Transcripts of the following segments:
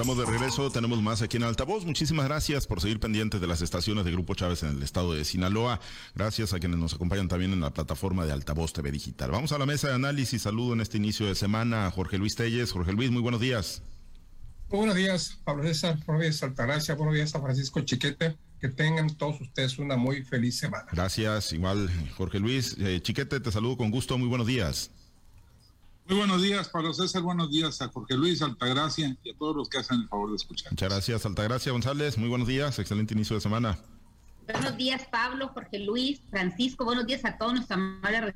Estamos de regreso, tenemos más aquí en Altavoz. Muchísimas gracias por seguir pendientes de las estaciones de Grupo Chávez en el estado de Sinaloa. Gracias a quienes nos acompañan también en la plataforma de Altavoz TV Digital. Vamos a la mesa de análisis. Saludo en este inicio de semana a Jorge Luis Telles. Jorge Luis, muy buenos días. Muy buenos días, Pablo César. Buenos días, Altagracia. Buenos días a Francisco Chiquete. Que tengan todos ustedes una muy feliz semana. Gracias, igual Jorge Luis. Eh, Chiquete, te saludo con gusto. Muy buenos días. Muy buenos días, Pablo César. Buenos días a Jorge Luis, Altagracia y a todos los que hacen el favor de escuchar. Muchas gracias, Altagracia González. Muy buenos días. Excelente inicio de semana. Buenos días, Pablo, Jorge Luis, Francisco. Buenos días a todos nuestra amable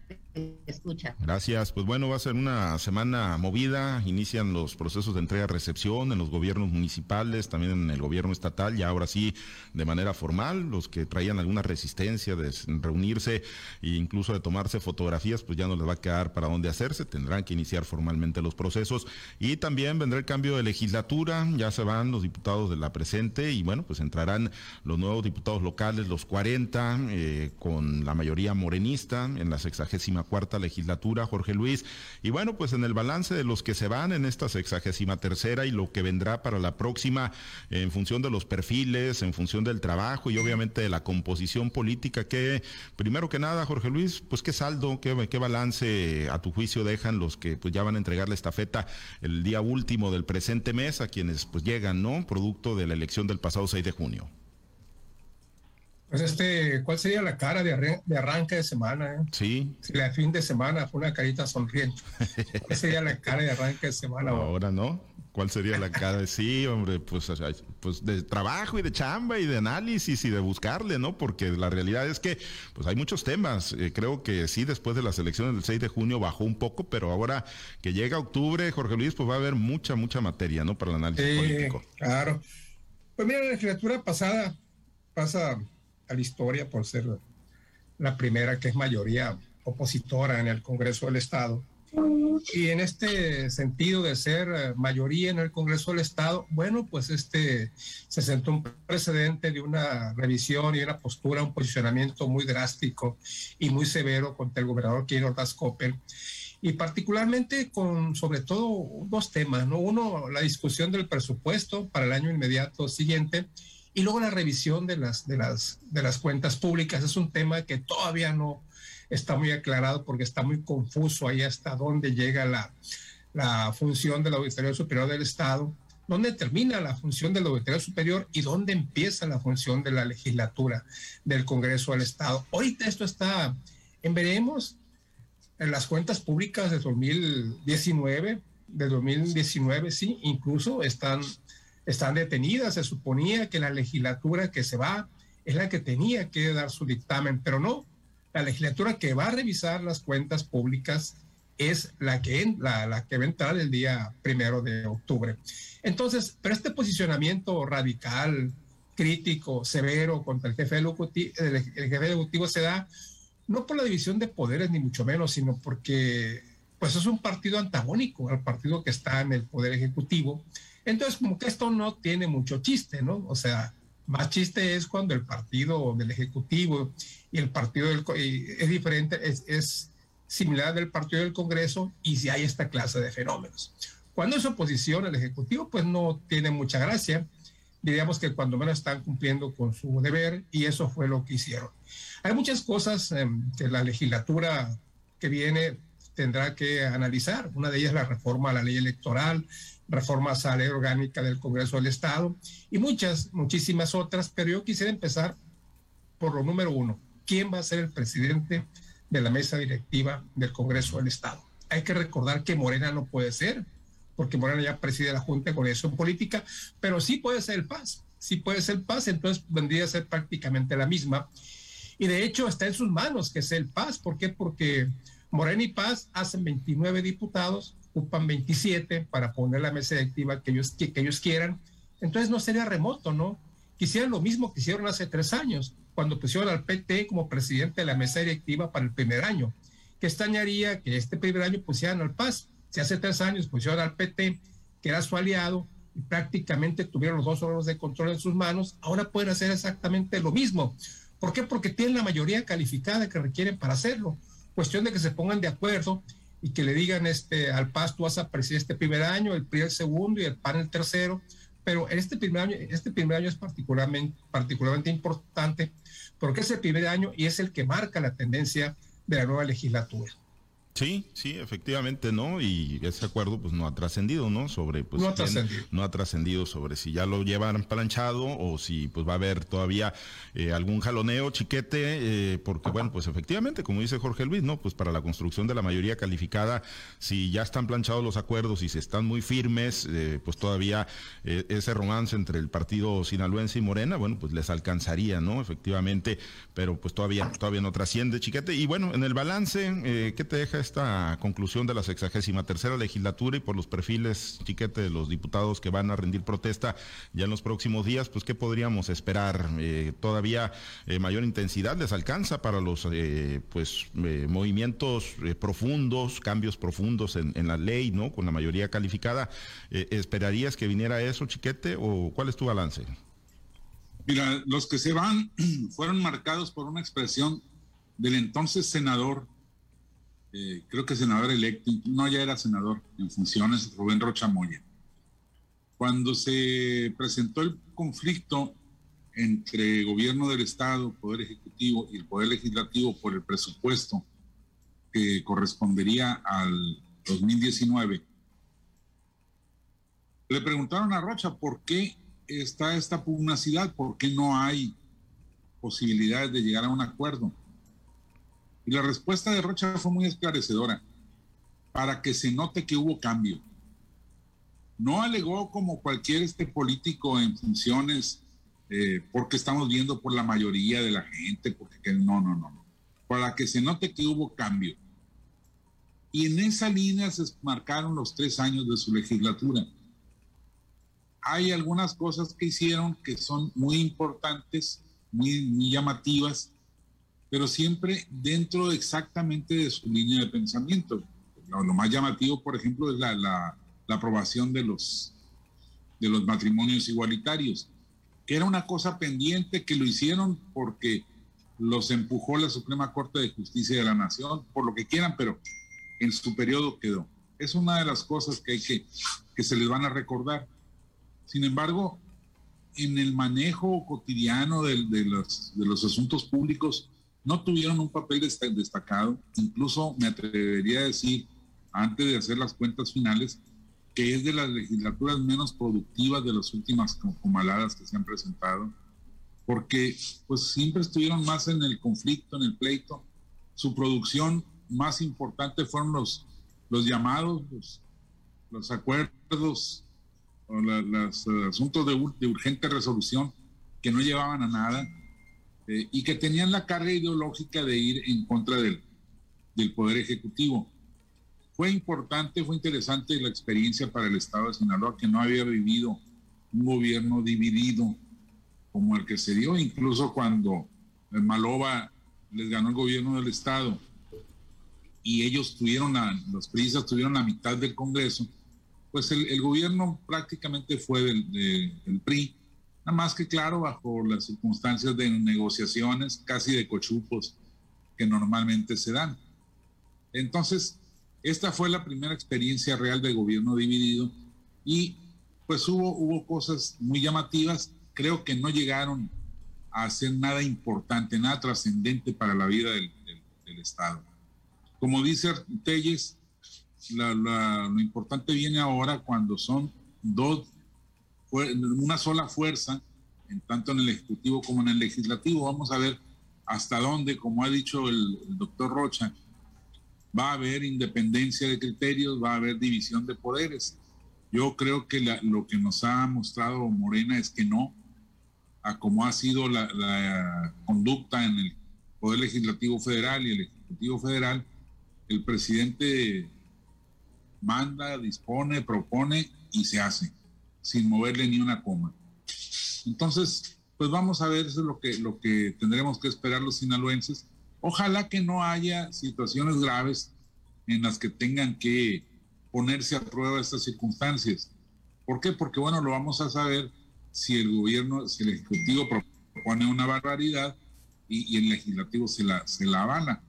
escucha. Gracias. Pues bueno, va a ser una semana movida. Inician los procesos de entrega-recepción en los gobiernos municipales, también en el gobierno estatal, ya ahora sí de manera formal. Los que traían alguna resistencia de reunirse e incluso de tomarse fotografías, pues ya no les va a quedar para dónde hacerse. Tendrán que iniciar formalmente los procesos. Y también vendrá el cambio de legislatura. Ya se van los diputados de la presente y bueno, pues entrarán los nuevos diputados locales los 40, eh, con la mayoría morenista en la sexagésima cuarta legislatura, Jorge Luis. Y bueno, pues en el balance de los que se van en esta sexagésima tercera y lo que vendrá para la próxima, en función de los perfiles, en función del trabajo y obviamente de la composición política, que primero que nada, Jorge Luis, pues qué saldo, qué, qué balance a tu juicio dejan los que pues ya van a entregar la estafeta el día último del presente mes a quienes pues llegan, ¿no? Producto de la elección del pasado 6 de junio. Pues este, ¿cuál sería la cara de, de arranque de semana? Eh? Sí. Si la fin de semana fue una carita sonriente. ¿Cuál sería la cara de arranque de semana? Ahora no. ¿Cuál sería la cara de sí, hombre? Pues, pues de trabajo y de chamba y de análisis y de buscarle, ¿no? Porque la realidad es que pues hay muchos temas. Eh, creo que sí, después de las elecciones del 6 de junio bajó un poco, pero ahora que llega octubre, Jorge Luis, pues va a haber mucha, mucha materia, ¿no? Para el análisis sí, político. Claro. Pues mira, la legislatura pasada pasa a la historia por ser la primera que es mayoría opositora en el Congreso del Estado. Y en este sentido de ser mayoría en el Congreso del Estado, bueno, pues este se sentó un precedente de una revisión y una postura, un posicionamiento muy drástico y muy severo contra el gobernador Kiro Ordaz y particularmente con sobre todo dos temas, ¿no? Uno, la discusión del presupuesto para el año inmediato siguiente y luego la revisión de las, de las, de las cuentas públicas es un tema que todavía no está muy aclarado porque está muy confuso ahí hasta dónde llega la, la función de la Auditoría Superior del Estado, dónde termina la función de la Auditoría Superior y dónde empieza la función de la legislatura del Congreso del Estado. Ahorita esto está en veremos en las cuentas públicas de 2019, de 2019, sí, incluso están están detenidas. Se suponía que la legislatura que se va es la que tenía que dar su dictamen, pero no. La legislatura que va a revisar las cuentas públicas es la que, la, la que va a entrar el día primero de octubre. Entonces, pero este posicionamiento radical, crítico, severo contra el jefe ejecutivo, el, el jefe ejecutivo se da no por la división de poderes, ni mucho menos, sino porque pues es un partido antagónico al partido que está en el poder ejecutivo entonces, como que esto no tiene mucho chiste, ¿no? O sea, más chiste es cuando el partido del Ejecutivo y el partido del es diferente, es, similar del partido del Congreso y si hay esta clase de fenómenos. Cuando es oposición el Ejecutivo, pues no tiene mucha gracia. Diríamos que cuando menos están cumpliendo con su deber y eso fue lo que hicieron. Hay muchas cosas em, que la legislatura que viene tendrá que analizar. Una de ellas es la reforma a la ley electoral, reformas a la orgánica del Congreso del Estado y muchas, muchísimas otras, pero yo quisiera empezar por lo número uno. ¿Quién va a ser el presidente de la mesa directiva del Congreso del Estado? Hay que recordar que Morena no puede ser, porque Morena ya preside la Junta de Coordinación Política, pero sí puede ser el PAS, sí puede ser el PAS, entonces vendría a ser prácticamente la misma. Y de hecho está en sus manos que sea el PAS, ¿por qué? Porque Morena y Paz hacen 29 diputados, ocupan 27 para poner la mesa directiva que ellos, que, ellos quieran. Entonces no sería remoto, ¿no? Quisieran lo mismo que hicieron hace tres años, cuando pusieron al PT como presidente de la mesa directiva para el primer año. ¿Qué extrañaría que este primer año pusieran al Paz? Si hace tres años pusieron al PT, que era su aliado, y prácticamente tuvieron los dos órganos de control en sus manos, ahora pueden hacer exactamente lo mismo. ¿Por qué? Porque tienen la mayoría calificada que requieren para hacerlo. Cuestión de que se pongan de acuerdo y que le digan este, al PAS, tú vas a presidir este primer año, el PRI el segundo y el PAN el tercero, pero este primer año, este primer año es particularmente, particularmente importante porque es el primer año y es el que marca la tendencia de la nueva legislatura. Sí, sí, efectivamente, ¿no? Y ese acuerdo pues no ha trascendido, ¿no? Sobre pues no ha trascendido. No ha trascendido sobre si ya lo llevan planchado o si pues va a haber todavía eh, algún jaloneo, chiquete, eh, porque bueno, pues efectivamente, como dice Jorge Luis, ¿no? Pues para la construcción de la mayoría calificada, si ya están planchados los acuerdos y se están muy firmes, eh, pues todavía ese romance entre el partido sinaloense y Morena, bueno, pues les alcanzaría, ¿no? Efectivamente, pero pues todavía, todavía no trasciende, chiquete. Y bueno, en el balance, ¿qué te deja esta conclusión de la sexagésima tercera legislatura y por los perfiles, chiquete, de los diputados que van a rendir protesta ya en los próximos días, pues ¿qué podríamos esperar? Eh, ¿Todavía eh, mayor intensidad les alcanza para los eh, pues movimientos profundos, cambios profundos en, en, la ley, ¿no? Con la mayoría calificada. ¿Esperarías que viniera eso, chiquete, o cuál es tu balance? Mira, los que se van fueron marcados por una expresión del entonces senador eh, creo que senador electo, no ya era senador en funciones, Rubén Rocha Moya. Cuando se presentó el conflicto entre gobierno del Estado, Poder Ejecutivo y el Poder Legislativo por el presupuesto que correspondería al 2019, le preguntaron a Rocha por qué está esta pugnacidad, por qué no hay posibilidades de llegar a un acuerdo. Y la respuesta de Rocha fue muy esclarecedora, para que se note que hubo cambio. No alegó como cualquier este político en funciones, eh, porque estamos viendo por la mayoría de la gente, porque no, no, no, no. Para que se note que hubo cambio. Y en esa línea se marcaron los tres años de su legislatura. Hay algunas cosas que hicieron que son muy importantes, muy, muy llamativas, pero siempre dentro exactamente de su línea de pensamiento. Lo, más llamativo, por ejemplo, es la, aprobación de los, de los matrimonios igualitarios, que era una cosa pendiente que lo hicieron porque los empujó la Suprema Corte de Justicia de la Nación, por lo que quieran, pero en su periodo quedó. Es una de las cosas que hay que, que se les van a recordar. Sin embargo, en el manejo cotidiano de, de, los, de los asuntos públicos, no tuvieron un papel destacado, incluso me atrevería a decir, antes de hacer las cuentas finales, que es de las legislaturas menos productivas de las últimas comaladas que se han presentado, porque pues siempre estuvieron más en el conflicto, en el pleito. Su producción más importante fueron los, los llamados, los, acuerdos, o los asuntos de, de urgente resolución que no llevaban a nada eh, y que tenían la carga ideológica de ir en contra del, del Poder Ejecutivo. Fue importante, fue interesante la experiencia para el Estado de Sinaloa, que no había vivido un gobierno dividido como el que se dio, incluso cuando Maloba les ganó el gobierno del Estado y ellos tuvieron, la, los prisas tuvieron la mitad del Congreso, pues el, gobierno prácticamente fue del PRI Nada más que claro, bajo las circunstancias de negociaciones casi de cochupos que normalmente se dan. Entonces, esta fue la primera experiencia real de gobierno dividido y pues hubo, hubo cosas muy llamativas. Creo que no llegaron a hacer nada importante, nada trascendente para la vida del, Estado. Como dice Telles, lo importante viene ahora cuando son dos una sola fuerza, en tanto en el Ejecutivo como en el Legislativo. Vamos a ver hasta dónde, como ha dicho el, doctor Rocha, va a haber independencia de criterios, va a haber división de poderes. Yo creo que lo que nos ha mostrado Morena es que no, a como ha sido la, la, conducta en el Poder Legislativo Federal y el Ejecutivo Federal, el presidente manda, dispone, propone y se hace sin moverle ni una coma. Entonces, pues vamos a ver, eso es lo que, lo que tendremos que esperar los sinaloenses. Ojalá que no haya situaciones graves en las que tengan que ponerse a prueba estas circunstancias. ¿Por qué? Porque, bueno, lo vamos a saber si el gobierno, si el Ejecutivo propone una barbaridad y, el Legislativo se la, se la avala.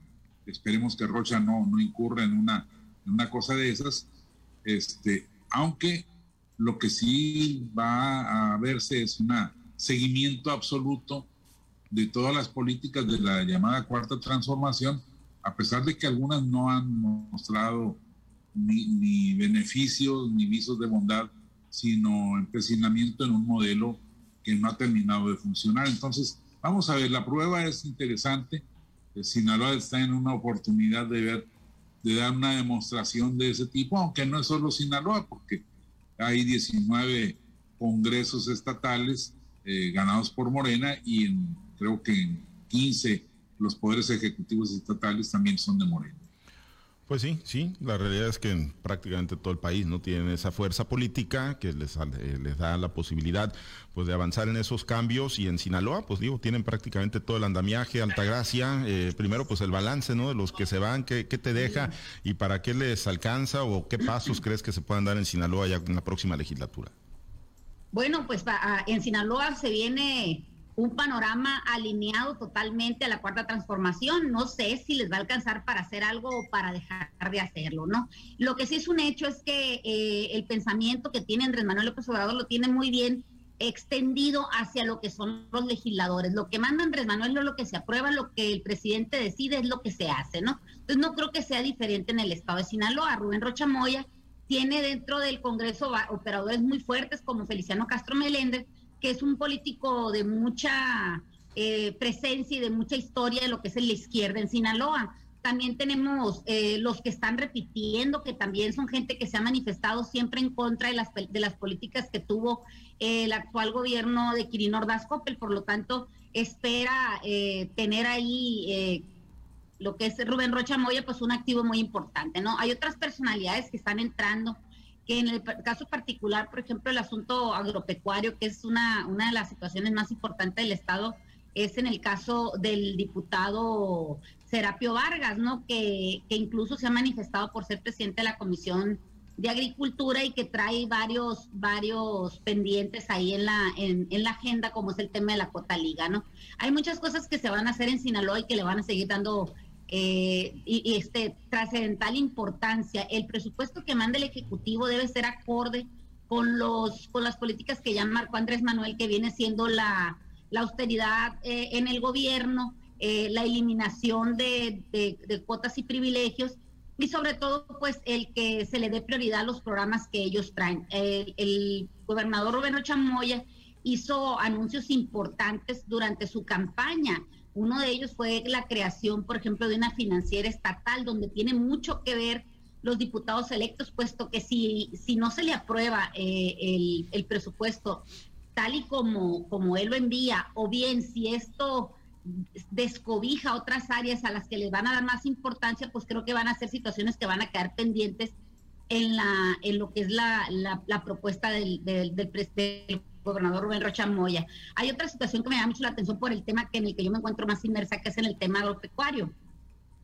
Esperemos que Rocha no, no incurra en una, en una cosa de esas, este, aunque Lo que sí va a verse es un seguimiento absoluto de todas las políticas de la llamada cuarta transformación, a pesar de que algunas no han mostrado ni, beneficios ni visos de bondad, sino empecinamiento en un modelo que no ha terminado de funcionar. Entonces, vamos a ver, la prueba es interesante. Sinaloa está en una oportunidad de ver, de dar una demostración de ese tipo, aunque no es solo Sinaloa, porque hay 19 congresos estatales eh, ganados por Morena y creo que en 15 los poderes ejecutivos estatales también son de Morena. Pues sí, sí, la realidad es que en prácticamente todo el país no tienen esa fuerza política que les, eh, les da la posibilidad pues de avanzar en esos cambios y en Sinaloa pues digo, tienen prácticamente todo el andamiaje, Altagracia, eh, primero pues el balance ¿no? de los que se van, qué, qué te deja y para qué les alcanza o qué pasos crees que se puedan dar en Sinaloa ya en la próxima legislatura. Bueno, pues en Sinaloa se viene un panorama alineado totalmente a la cuarta transformación. No sé si les va a alcanzar para hacer algo o para dejar de hacerlo, ¿no? Lo que sí es un hecho es que eh, el pensamiento que tiene Andrés Manuel López Obrador lo tiene muy bien extendido hacia lo que son los legisladores. Lo que manda Andrés Manuel no es lo que se aprueba, lo que el presidente decide es lo que se hace, ¿no? Entonces no creo que sea diferente en el estado de Sinaloa. Rubén Rocha Moya tiene dentro del Congreso operadores muy fuertes como Feliciano Castro Meléndez, que es un político de mucha eh, presencia y de mucha historia de lo que es la izquierda en Sinaloa. También tenemos eh, los que están repitiendo, que también son gente que se ha manifestado siempre en contra de las, de las políticas que tuvo eh, el actual gobierno de Quirino Ordaz Coppel. Por lo tanto, espera tener ahí lo que es Rubén Rocha Moya, pues un activo muy importante, ¿no? Hay otras personalidades que están entrando que en el caso particular, por ejemplo, el asunto agropecuario, que es una, una de las situaciones más importantes del Estado, es en el caso del diputado Serapio Vargas, ¿no? Que, que incluso se ha manifestado por ser presidente de la Comisión de Agricultura y que trae varios, varios pendientes ahí en la, en, en, la agenda, como es el tema de la cuota liga, ¿no? Hay muchas cosas que se van a hacer en Sinaloa y que le van a seguir dando eh, y, este trascendental importancia. El presupuesto que manda el Ejecutivo debe ser acorde con, los, con las políticas que ya marcó Andrés Manuel, que viene siendo la, la austeridad eh, en el gobierno, eh, la eliminación de, de, cuotas y privilegios y sobre todo pues el que se le dé prioridad a los programas que ellos traen. El, el gobernador Rubén Chamoya hizo anuncios importantes durante su campaña uno de ellos fue la creación, por ejemplo, de una financiera estatal donde tiene mucho que ver los diputados electos, puesto que si, si no se le aprueba eh, el, presupuesto tal y como, como él lo envía, o bien si esto descobija otras áreas a las que les van a dar más importancia, pues creo que van a ser situaciones que van a quedar pendientes en, la, en lo que es la, la, propuesta del, del, del, del gobernador Rubén Rocha Moya. Hay otra situación que me da mucho la atención por el tema que en el que yo me encuentro más inmersa, que es en el tema agropecuario.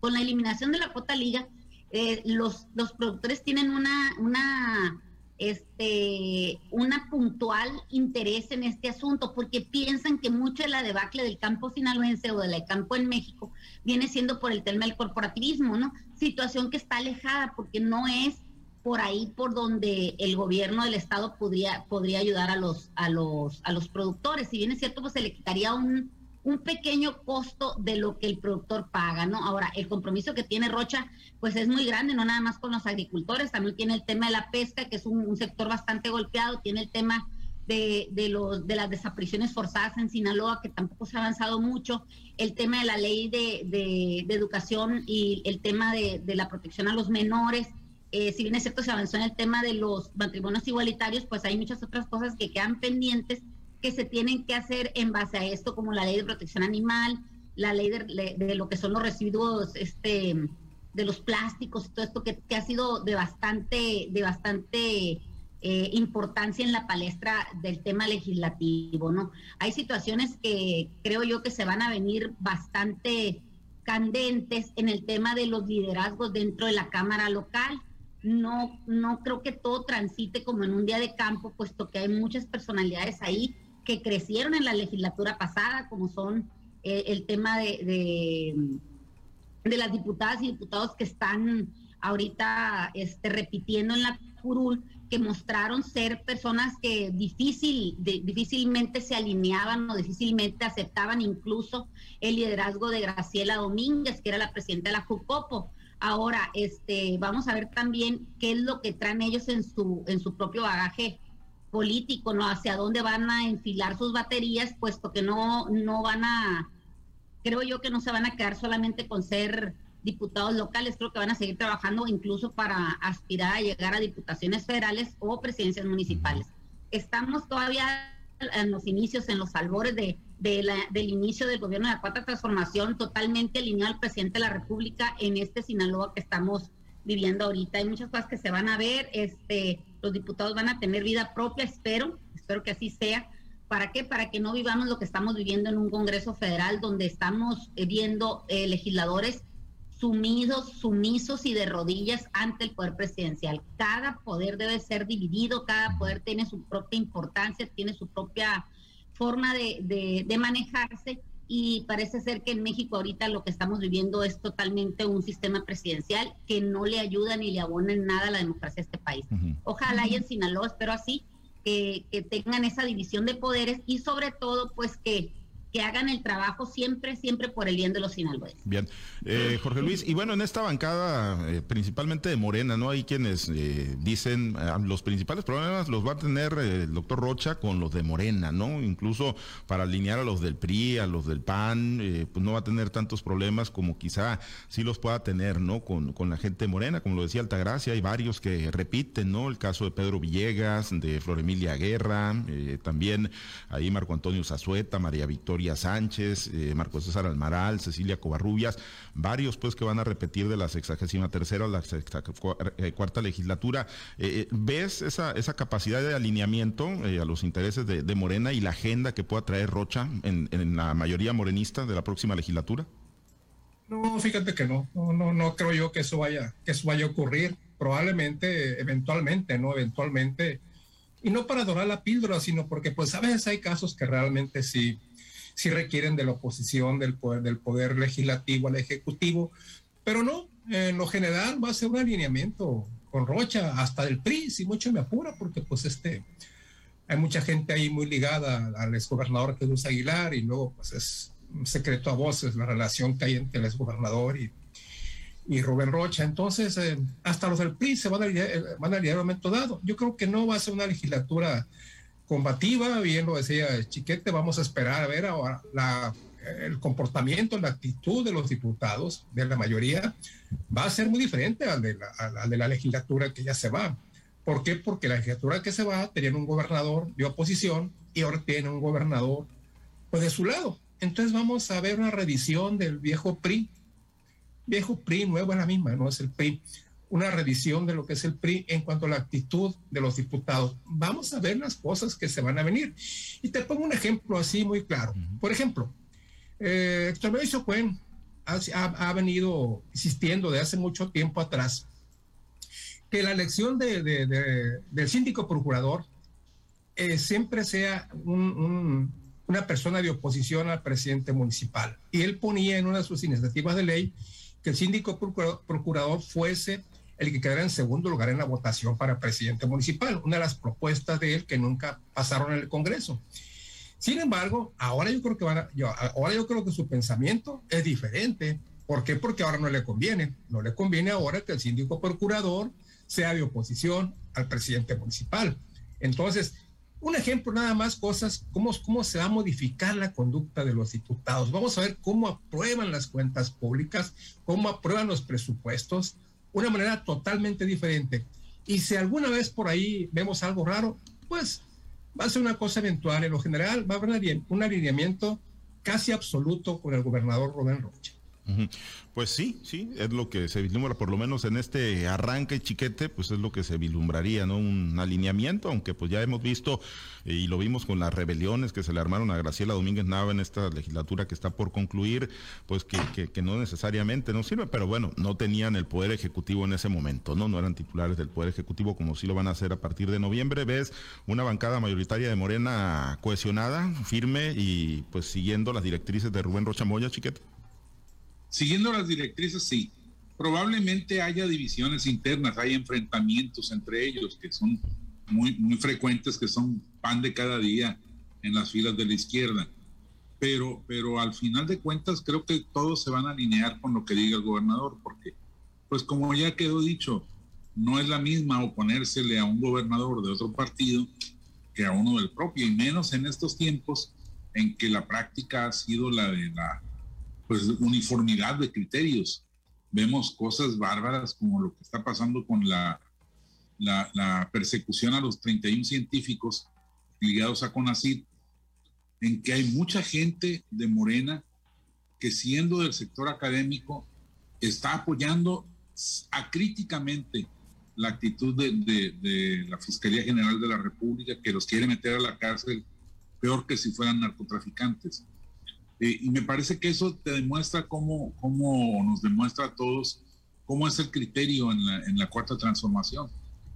Con la eliminación de la cuota liga, eh, los, los productores tienen una, una, este, una puntual interés en este asunto porque piensan que mucho de la debacle del campo sinaloense o del campo en México viene siendo por el tema del corporativismo, ¿no? Situación que está alejada porque no es por ahí por donde el gobierno del estado podría, podría ayudar a los, a los, a los productores. Si bien es cierto, pues se le quitaría un, un pequeño costo de lo que el productor paga, ¿no? Ahora, el compromiso que tiene Rocha, pues es muy grande, no nada más con los agricultores, también tiene el tema de la pesca, que es un, sector bastante golpeado, tiene el tema de, de, los, de las desapariciones forzadas en Sinaloa, que tampoco se ha avanzado mucho, el tema de la ley de, de, de educación y el tema de, la protección a los menores, eh, si bien es cierto se avanzó en el tema de los matrimonios igualitarios, pues hay muchas otras cosas que quedan pendientes que se tienen que hacer en base a esto, como la ley de protección animal, la ley de, lo que son los residuos este, de los plásticos, todo esto que, ha sido de bastante, de bastante eh, importancia en la palestra del tema legislativo, ¿no? Hay situaciones que creo yo que se van a venir bastante candentes en el tema de los liderazgos dentro de la Cámara local no, no creo que todo transite como en un día de campo, puesto que hay muchas personalidades ahí que crecieron en la legislatura pasada, como son eh, el tema de, de, las diputadas y diputados que están ahorita este, repitiendo en la curul que mostraron ser personas que difícil, difícilmente se alineaban o difícilmente aceptaban incluso el liderazgo de Graciela Domínguez, que era la presidenta de la JUCOPO. Ahora, este, vamos a ver también qué es lo que traen ellos en su, en su propio bagaje político, ¿no? Hacia dónde van a enfilar sus baterías, puesto que no, no van a, creo yo que no se van a quedar solamente con ser diputados locales, creo que van a seguir trabajando incluso para aspirar a llegar a diputaciones federales o presidencias municipales. Estamos todavía en los inicios, en los albores de, del inicio del gobierno de la Cuarta Transformación, totalmente alineado al presidente de la República en este Sinaloa que estamos viviendo ahorita. Hay muchas cosas que se van a ver, este, los diputados van a tener vida propia, espero, espero que así sea. ¿Para qué? Para que no vivamos lo que estamos viviendo en un Congreso Federal donde estamos eh, viendo eh, legisladores sumidos, sumisos y de rodillas ante el poder presidencial. Cada poder debe ser dividido, cada poder tiene su propia importancia, tiene su propia forma de, de, manejarse y parece ser que en México ahorita lo que estamos viviendo es totalmente un sistema presidencial que no le ayuda ni le abona en nada a la democracia de este país. Ojalá y en Sinaloa, espero así, que, que tengan esa división de poderes y sobre todo pues que que hagan el trabajo siempre, siempre por el bien de los sinaloenses. Bien, eh, Jorge Luis, y bueno, en esta bancada, eh, principalmente de Morena, ¿no? Hay quienes eh, dicen los principales problemas los va a tener el doctor Rocha con los de Morena, ¿no? Incluso para alinear a los del PRI, a los del PAN, pues no va a tener tantos problemas como quizá sí los pueda tener, ¿no? Con, con la gente morena, como lo decía Altagracia, hay varios que repiten, ¿no? El caso de Pedro Villegas, de Flor Emilia Guerra, también ahí Marco Antonio Zazueta, María Victoria Sánchez, eh, Marco César Almaral, Cecilia Covarrubias, varios pues que van a repetir de la sexagésima tercera o la eh, cuarta legislatura. Eh, ¿Ves esa, esa capacidad de alineamiento a los intereses de, Morena y la agenda que pueda traer Rocha en, la mayoría morenista de la próxima legislatura? No, fíjate que no, no, no, no creo yo que eso vaya, que eso vaya a ocurrir. Probablemente, eventualmente, ¿no? Eventualmente, y no para adorar la píldora, sino porque pues a veces hay casos que realmente sí, si requieren de la oposición del poder, del poder legislativo al ejecutivo, pero no, en lo general va a ser un alineamiento con Rocha, hasta del PRI, si mucho me apura, porque pues este, hay mucha gente ahí muy ligada al exgobernador Jesús Aguilar y luego pues es un secreto a voces la relación que hay entre el exgobernador y, y Rubén Rocha. Entonces, eh, hasta los del PRI se van a, eh, van a alinear en un momento dado. Yo creo que no va a ser una legislatura combativa, bien lo decía Chiquete, vamos a esperar a ver ahora el comportamiento, la actitud de los diputados, de la mayoría, va a ser muy diferente al de la, de la legislatura que ya se va. ¿Por qué? Porque la legislatura que se va tenía un gobernador de oposición y ahora tiene un gobernador pues de su lado. Entonces vamos a ver una revisión del viejo PRI. Viejo PRI, nuevo es la misma, no es el PRI una revisión de lo que es el PRI en cuanto a la actitud de los diputados. Vamos a ver las cosas que se van a venir. Y te pongo un ejemplo así muy claro. Por ejemplo, eh, Mauricio Cuen ha, venido insistiendo de hace mucho tiempo atrás que la elección de, del síndico procurador eh, siempre sea una persona de oposición al presidente municipal. Y él ponía en una de sus iniciativas de ley que el síndico procurador fuese el que quedara en segundo lugar en la votación para presidente municipal, una de las propuestas de él que nunca pasaron en el Congreso. Sin embargo, ahora yo creo que ahora yo creo que su pensamiento es diferente. ¿Por qué? Porque ahora no le conviene. No le conviene ahora que el síndico procurador sea de oposición al presidente municipal. Entonces, un ejemplo nada más, cosas, cómo, cómo se va a modificar la conducta de los diputados. Vamos a ver cómo aprueban las cuentas públicas, cómo aprueban los presupuestos, una manera totalmente diferente. Y si alguna vez por ahí vemos algo raro, pues va a ser una cosa eventual. En lo general va a haber un alineamiento casi absoluto con el gobernador Rubén Rocha. Pues sí, sí, es lo que se vislumbra, por lo menos en este arranque chiquete, pues es lo que se vislumbraría, ¿no? Un alineamiento, aunque pues ya hemos visto eh, y lo vimos con las rebeliones que se le armaron a Graciela Domínguez Nava en esta legislatura que está por concluir, pues que, que, no necesariamente no sirve, pero bueno, no tenían el poder ejecutivo en ese momento, ¿no? No eran titulares del poder ejecutivo como sí lo van a hacer a partir de noviembre. Ves una bancada mayoritaria de Morena cohesionada, firme y pues siguiendo las directrices de Rubén Rochamoya, chiquete. Siguiendo las directrices, sí. probablemente haya divisiones internas, hay enfrentamientos entre ellos que son muy, muy frecuentes, que son pan de cada día en las filas de la izquierda. Pero, pero al final de cuentas creo que todos se van a alinear con lo que diga el gobernador, porque pues como ya quedó dicho, no es la misma oponérsele a un gobernador de otro partido que a uno del propio, y menos en estos tiempos en que la práctica ha sido la de la pues, uniformidad de criterios. Vemos cosas bárbaras como lo que está pasando con la, la, la persecución a los 31 científicos ligados a CONACYT, en que hay mucha gente de Morena que siendo del sector académico está apoyando acríticamente la actitud de, la Fiscalía General de la República que los quiere meter a la cárcel peor que si fueran narcotraficantes. Eh, y me parece que eso te demuestra cómo, cómo nos demuestra a todos cómo es el criterio en la, en la cuarta transformación.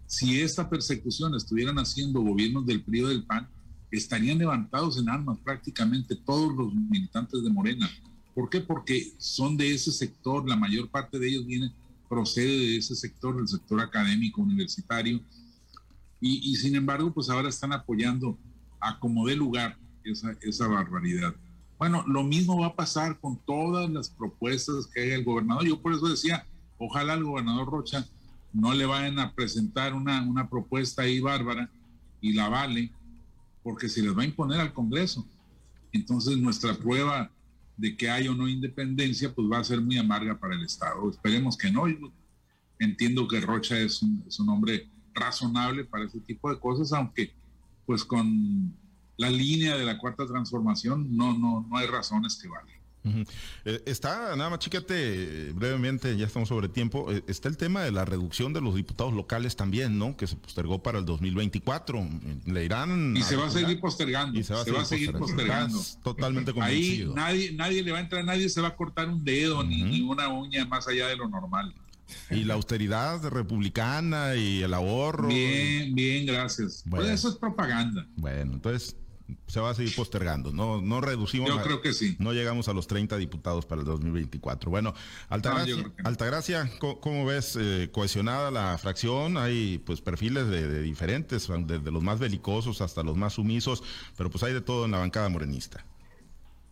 Si esta persecución estuvieran haciendo gobiernos del PRI o del PAN, estarían levantados en armas prácticamente todos los militantes de Morena. ¿Por qué? Porque son de ese sector, la mayor parte de ellos viene, procede de ese sector, del sector académico, universitario, y, sin embargo, pues ahora están apoyando a como dé lugar esa, esa barbaridad. Bueno, lo mismo va a pasar con todas las propuestas que haga el gobernador. Yo por eso decía, ojalá al gobernador Rocha no le vayan a presentar una, una propuesta ahí bárbara y la vale, porque se les va a imponer al Congreso. Entonces nuestra prueba de que hay o no independencia, pues va a ser muy amarga para el Estado. Esperemos que no. entiendo que Rocha es un, es un hombre razonable para ese tipo de cosas, aunque pues con la línea de la cuarta transformación no, no, no hay razones que valgan. Eh, está, nada más chícate brevemente, ya estamos sobre tiempo, eh, está el tema de la reducción de los diputados locales también, ¿no? Que se postergó para el 2024. Le irán... Y se va a seguir postergando. Y se va a, seguir, postergando. Totalmente convencido. Ahí nadie, nadie le va a entrar, nadie se va a cortar un dedo ni, una uña más allá de lo normal. Y la austeridad republicana y el ahorro. Bien, bien, gracias. Pues eso es propaganda. Bueno, entonces se va a seguir postergando. No, no reducimos. Yo creo que sí. No llegamos a los 30 diputados para el 2024. Bueno, Altagracia, Altagracia ¿cómo, ves eh, cohesionada la fracción? Hay pues perfiles de, diferentes, desde los más belicosos hasta los más sumisos, pero pues hay de todo en la bancada morenista.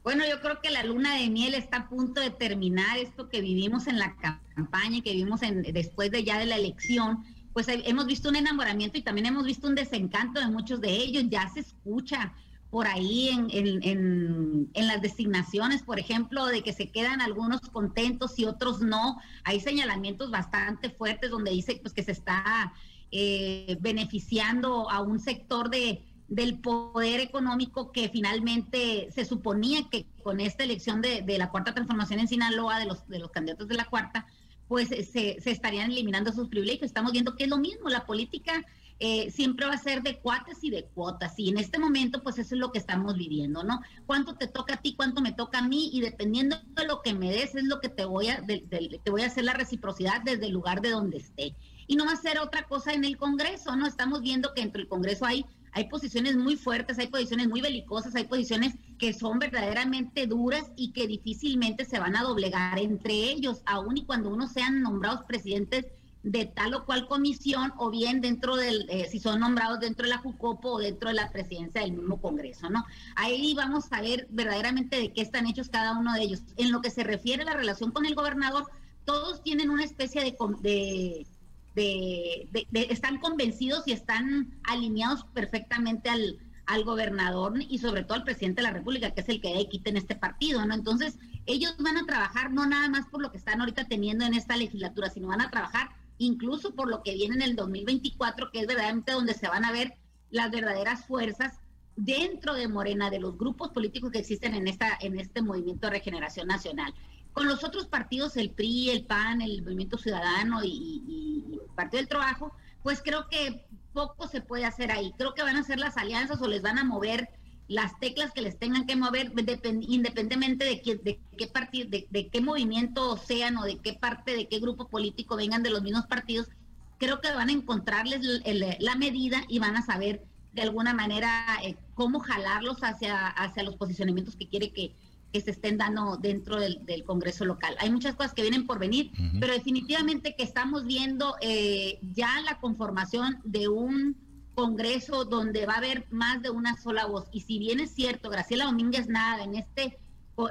Bueno, yo creo que la luna de miel está a punto de terminar esto que vivimos en la campaña y que vivimos en, después de ya de la elección pues hemos visto un enamoramiento y también hemos visto un desencanto de muchos de ellos, ya se escucha por ahí en, las designaciones, por ejemplo, de que se quedan algunos contentos y otros no. Hay señalamientos bastante fuertes donde dice pues, que se está eh, beneficiando a un sector de, del poder económico que finalmente se suponía que con esta elección de, de la cuarta transformación en Sinaloa, de los, de los candidatos de la cuarta, pues se, se estarían eliminando sus privilegios. Estamos viendo que es lo mismo, la política eh, siempre va a ser de cuates y de cuotas. Y en este momento, pues eso es lo que estamos viviendo, ¿no? ¿Cuánto te toca a ti, cuánto me toca a mí? Y dependiendo de lo que me des, es lo que te voy a, te voy a hacer la reciprocidad desde el lugar de donde esté. Y no va a ser otra cosa en el Congreso, ¿no? Estamos viendo que entre el Congreso hay hay posiciones muy fuertes, hay posiciones muy belicosas, hay posiciones que son verdaderamente duras y que difícilmente se van a doblegar entre ellos, aun y cuando uno sean nombrados presidentes de tal o cual comisión o bien dentro del, eh, si son nombrados dentro de la JUCOPO o dentro de la presidencia del mismo Congreso, ¿no? Ahí vamos a ver verdaderamente de qué están hechos cada uno de ellos. En lo que se refiere a la relación con el gobernador, todos tienen una especie de, de, de, están convencidos y están alineados perfectamente al, al gobernador y sobre todo al presidente de la República, que es el que hay quite en este partido, ¿no? Entonces, ellos van a trabajar no nada más por lo que están ahorita teniendo en esta legislatura, sino van a trabajar incluso por lo que viene en el 2024, que es verdaderamente donde se van a ver las verdaderas fuerzas dentro de Morena, de los grupos políticos que existen en, esta, en este movimiento de regeneración nacional. Con los otros partidos, el PRI, el PAN, el Movimiento Ciudadano y, Partido del Trabajo, pues creo que poco se puede hacer ahí. Creo que van a hacer las alianzas o les van a mover las teclas que les tengan que mover, independientemente de, qué, de qué partido, de, qué movimiento sean o de qué parte, de qué grupo político vengan de los mismos partidos, creo que van a encontrarles la medida y van a saber de alguna manera eh, cómo jalarlos hacia, hacia los posicionamientos que quiere que, que se estén dando dentro del, Congreso local. Hay muchas cosas que vienen por venir, pero definitivamente que estamos viendo eh, ya la conformación de un Congreso donde va a haber más de una sola voz. Y si bien es cierto, Graciela Domínguez Nada en este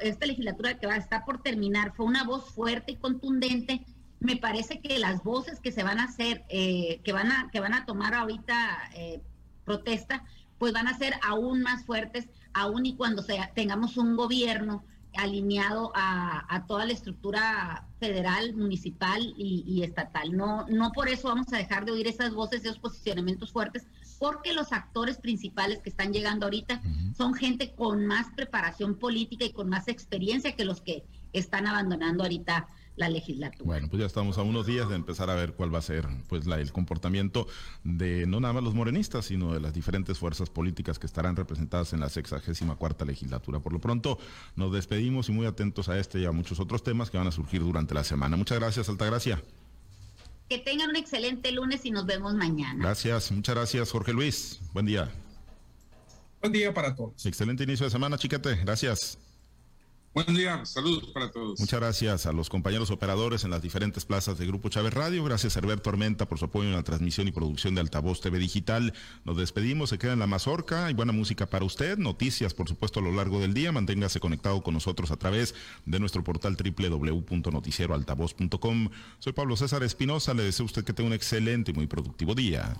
esta legislatura que va a estar por terminar fue una voz fuerte y contundente, me parece que las voces que se van a hacer, eh, que van a que van a tomar ahorita eh, protesta, pues van a ser aún más fuertes, aún y cuando sea, tengamos un gobierno alineado a, toda la estructura federal, municipal y, estatal. No, no por eso vamos a dejar de oír esas voces, esos posicionamientos fuertes, porque los actores principales que están llegando ahorita son gente con más preparación política y con más experiencia que los que están abandonando ahorita la legislatura. Bueno, pues ya estamos a unos días de empezar a ver cuál va a ser pues la, el comportamiento de no nada más los morenistas, sino de las diferentes fuerzas políticas que estarán representadas en la sexagésima cuarta legislatura. Por lo pronto, nos despedimos y muy atentos a este y a muchos otros temas que van a surgir durante la semana. Muchas gracias, Altagracia. Que tengan un excelente lunes y nos vemos mañana. Gracias, muchas gracias, Jorge Luis. Buen día. Buen día para todos. Excelente inicio de semana, chiquete. Gracias. Buen día, saludos para todos. Muchas gracias a los compañeros operadores en las diferentes plazas de Grupo Chávez Radio. Gracias a Herberto Armenta por su apoyo en la transmisión y producción de Altavoz TV Digital. Nos despedimos, se queda en la mazorca. Hay buena música para usted, noticias por supuesto a lo largo del día. Manténgase conectado con nosotros a través de nuestro portal www.noticieroaltavoz.com. Soy Pablo César Espinosa, le deseo a usted que tenga un excelente y muy productivo día.